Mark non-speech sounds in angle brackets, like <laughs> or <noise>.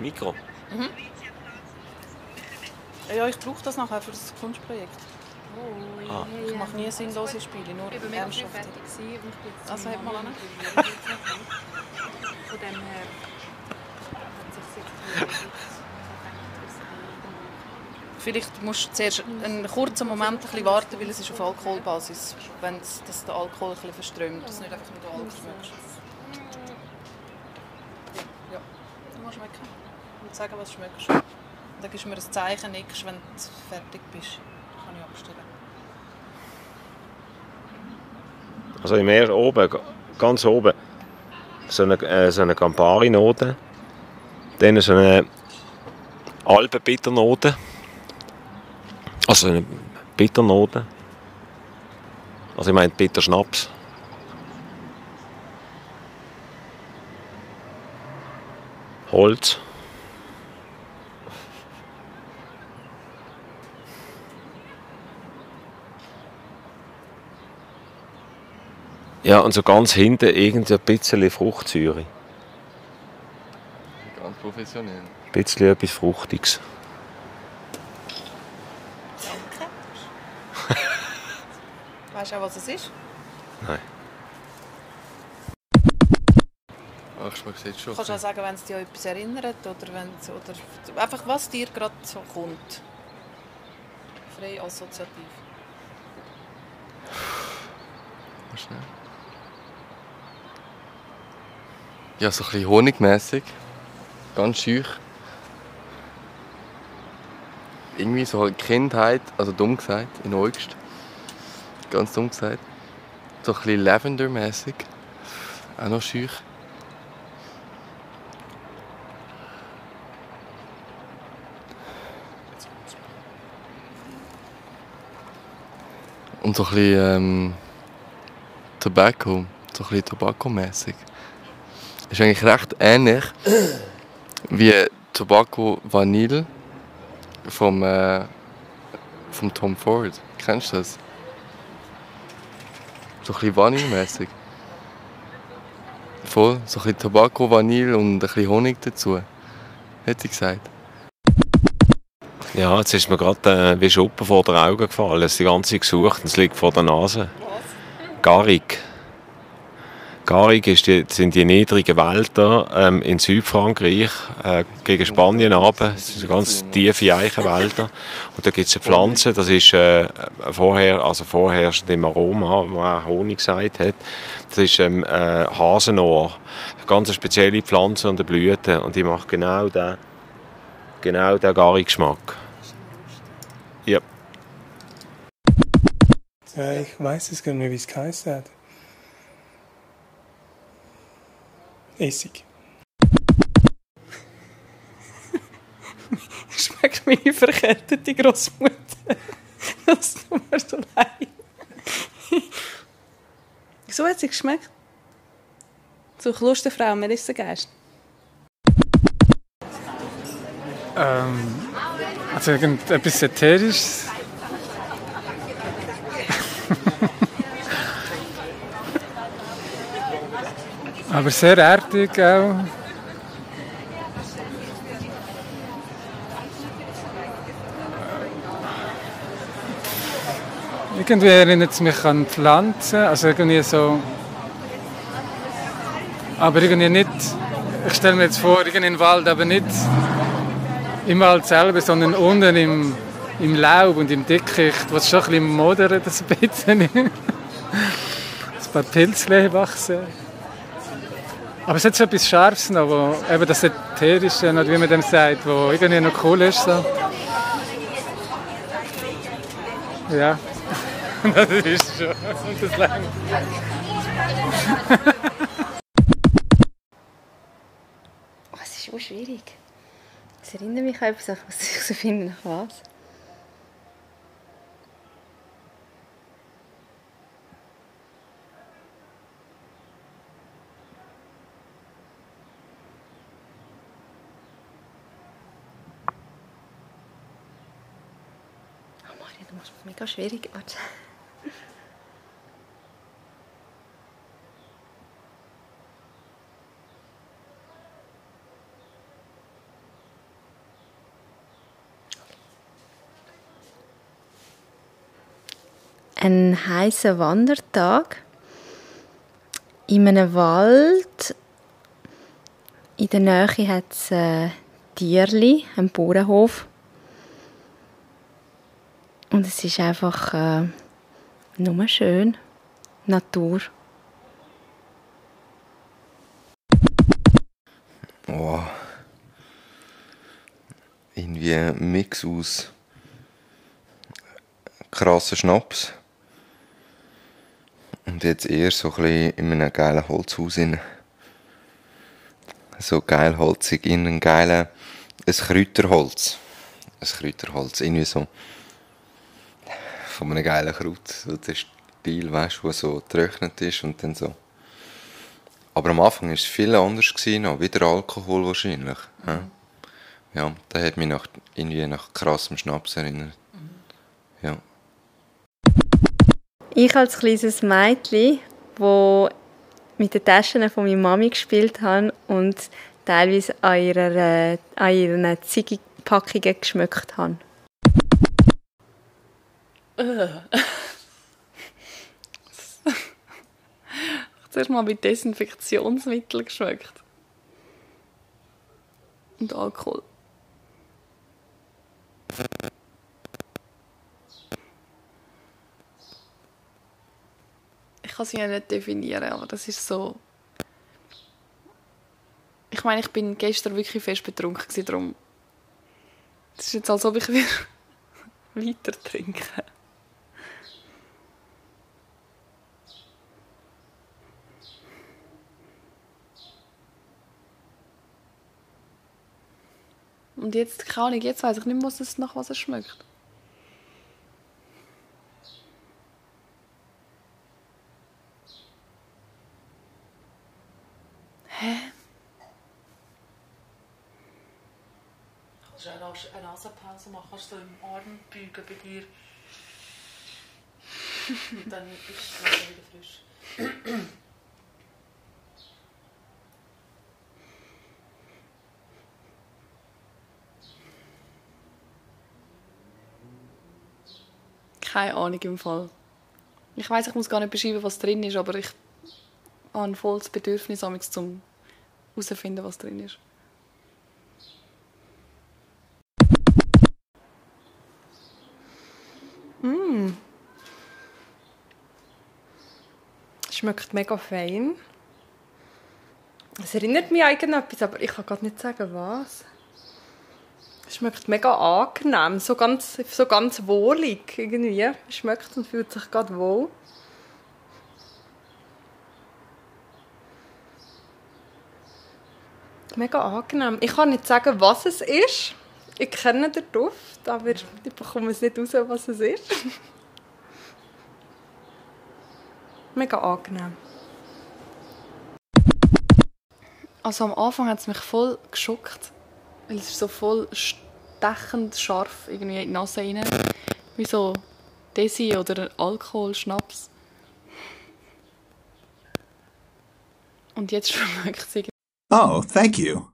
Mikro? Ja, ich brauche das nachher für das Kunstprojekt. Oh, Ah. Ich mache nie sinnlose Spiele, nur Ich war mega früh ernsthaft. fertig und bin Also, hat noch nicht. Von dem her hat sich Vielleicht musst du zuerst einen kurzen Moment ein bisschen warten, weil es ist auf Alkoholbasis. Wenn es, dass der Alkohol ein bisschen verströmt, dass du nicht einfach nur den Alkohol schmeckst. Ja, ja. Du musst schmecken. Sagen, was du. Und dann gibst du mir ein Zeichen, nickst, wenn du fertig bist. Dann kann ich abstellen. Also im ersten oben, ganz oben, so eine, äh, so eine Campari-Note. Dann so eine Alpenbitternote. Also eine Bitternote. Also ich meine Bitterschnaps. Holz. Ja, und so ganz hinten irgendein bisschen Fruchtsäure. Ganz professionell. Ein bisschen etwas Fruchtiges. Weißt du auch, was es ist? Nein. Ach, schmeckt jetzt schon. Du kannst auch sagen, wenn es dich an etwas erinnert oder, wenn es, oder einfach was dir gerade so kommt. Frei assoziativ. Mal schnell. Ja, so ein bisschen honigmässig. Ganz schüch. Irgendwie so halt Kindheit, also dumm gesagt, in August. Ganz dumm gesagt. So ein bisschen Lavender-mässig. Auch noch schüch. Und so ein bisschen ähm, Tobacco, so ein bisschen Tobacco-mässig. Ist eigentlich recht ähnlich wie Tobacco Vanille vom, äh, vom Tom Ford. Kennst du das? So ein bisschen vanillemäßig. Voll, so ein bisschen Tobacco, Vanille und ein bisschen Honig dazu. Hätte ich gesagt. Ja, jetzt ist mir gerade äh, wie Schuppen vor den Augen gefallen. Es ist die ganze gesucht und es liegt vor der Nase. Garig. Garig ist die, sind die niedrigen Wälder ähm, in Südfrankreich äh, gegen Spanien runter. Das sind ganz tiefe Eichenwälder. Und da gibt es eine Pflanze, das ist äh, vorher, also vorherrschend im Aroma, wo auch Honig gesagt hat. Das ist ähm, äh, Hasenohr. Eine ganz spezielle Pflanze und eine Blüte. Und die macht genau den, genau den Garig-Geschmack. Ja. Ja, ich weiß es gar nicht, wie es geheißen hat. Essig. <laughs> Schmeckt meine verkältete Großmutter. <laughs> Das tut mir so leid. so <laughs> hat sie geschmeckt. So Klosterfrau, Melissengeist. Ähm, also irgendetwas Ätherisches. Aber sehr erdig auch. Irgendwie erinnert es mich an Pflanzen, also irgendwie so. Aber irgendwie nicht. Ich stelle mir jetzt vor, irgendwie im Wald, aber nicht im Wald selber, sondern unten im, im Laub und im Dickicht, was schon ein bisschen modern das <laughs> bisschen. ein paar Pilzle wachsen. Aber es hat so etwas Scharfes noch, wo, eben das Ätherische, wie man dem sagt, wo irgendwie noch cool ist. So. Ja, <laughs> das ist schon. <laughs> Das langt. Oh, es ist auch schwierig. Es erinnert mich an etwas, was ich so finde, nach was. Du machst es mega schwierig. Warte. Ein heißer Wandertag in einem Wald. In der Nähe hat es äh, ein Tierli, einen Bauernhof. Und es ist einfach äh, nur schön. Natur. Oh. Irgendwie ein Mix aus krassen Schnaps und jetzt eher so ein in einem geilen Holzhaus. Rein. So geil holzig, in einem geilen ein Kräuterholz. Ein Kräuterholz, irgendwie so von einem geilen Kraut. So der Stil, weißt du, der so getrocknet ist und dann so. Aber am Anfang war es viel anders, gewesen, noch. wieder Alkohol wahrscheinlich. Mhm. Ja, das hat mich nach, irgendwie nach krassem Schnaps erinnert. Mhm. Ja. Ich als kleines Mädchen, wo mit den Taschen von meiner Mami gespielt habe und teilweise an, ihrer, äh, an ihren Ziegenpackungen geschmückt habe. <laughs> Zuerst mal mit Desinfektionsmittel geschmeckt. Und Alkohol. Ich kann sie ja nicht definieren, aber das ist so. Ich meine, ich bin gestern wirklich fest betrunken darum. Es ist jetzt, als ob ich wieder <laughs> weiter trinke. Und jetzt, keine Ahnung, jetzt weiß ich nicht mehr, was es, nach was es schmeckt. Hä? Kannst du eine, Nasenpause machen, kannst du im Arm beugen bei dir. <laughs> Und dann ist Nase wieder frisch. Keine Ahnung im Fall. Ich weiß, ich muss gar nicht beschreiben, was drin ist, aber ich habe ein volles Bedürfnis, um herauszufinden, was drin ist. Mm. Schmeckt mega fein. Es erinnert mich an etwas, aber ich kann gerade nicht sagen, was. Schmeckt mega angenehm, so ganz, so ganz wohlig irgendwie. Schmeckt und fühlt sich gerade wohl. Mega angenehm. Ich kann nicht sagen, was es ist. Ich kenne den Duft, aber ich bekomme es nicht raus, was es ist. <laughs> Mega angenehm. Also am Anfang hat es mich voll geschockt, weil es so voll stechend scharf irgendwie in die Nase rein. Wie so Desi oder Alkohol, Schnaps. Und jetzt <laughs> schmeckt es irgendwie Oh, thank you.